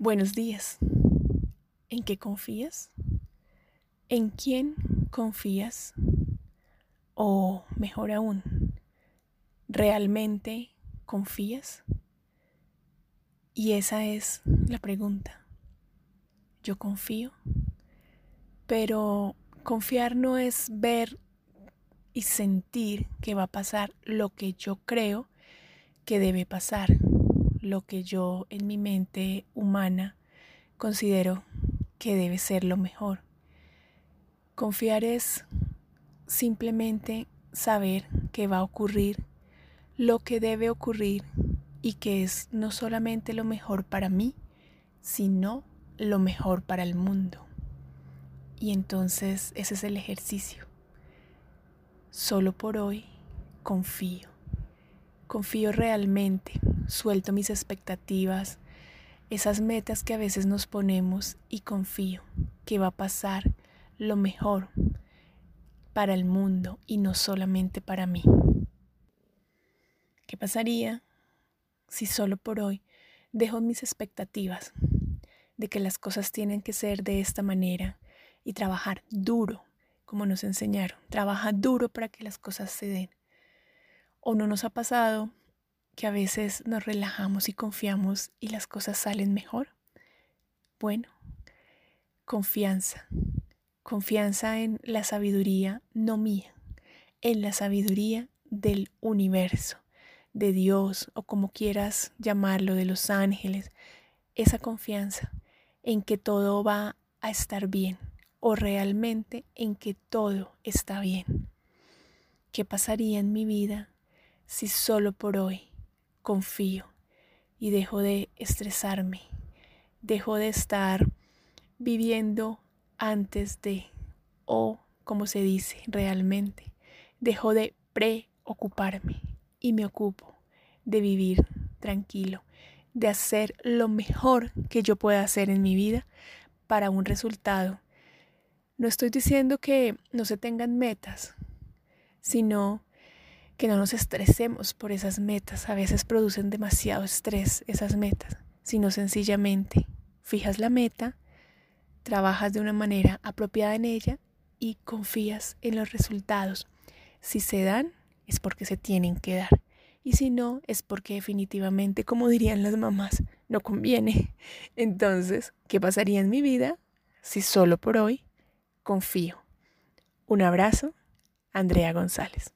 Buenos días. ¿En qué confías? ¿En quién confías? O mejor aún, ¿realmente confías? Y esa es la pregunta. Yo confío, pero confiar no es ver y sentir que va a pasar lo que yo creo que debe pasar lo que yo en mi mente humana considero que debe ser lo mejor. Confiar es simplemente saber que va a ocurrir lo que debe ocurrir y que es no solamente lo mejor para mí, sino lo mejor para el mundo. Y entonces ese es el ejercicio. Solo por hoy confío. Confío realmente suelto mis expectativas, esas metas que a veces nos ponemos y confío que va a pasar lo mejor para el mundo y no solamente para mí. ¿Qué pasaría si solo por hoy dejo mis expectativas de que las cosas tienen que ser de esta manera y trabajar duro, como nos enseñaron, trabaja duro para que las cosas se den? ¿O no nos ha pasado que a veces nos relajamos y confiamos y las cosas salen mejor? Bueno, confianza. Confianza en la sabiduría no mía, en la sabiduría del universo, de Dios o como quieras llamarlo, de los ángeles. Esa confianza en que todo va a estar bien o realmente en que todo está bien. ¿Qué pasaría en mi vida si solo por hoy confío y dejo de estresarme, dejo de estar viviendo antes de o como se dice realmente, dejo de preocuparme y me ocupo de vivir tranquilo, de hacer lo mejor que yo pueda hacer en mi vida para un resultado. No estoy diciendo que no se tengan metas, sino que no nos estresemos por esas metas. A veces producen demasiado estrés esas metas, sino sencillamente fijas la meta, trabajas de una manera apropiada en ella y confías en los resultados. Si se dan, es porque se tienen que dar. Y si no, es porque definitivamente, como dirían las mamás, no conviene. Entonces, ¿qué pasaría en mi vida si solo por hoy confío? Un abrazo, Andrea González.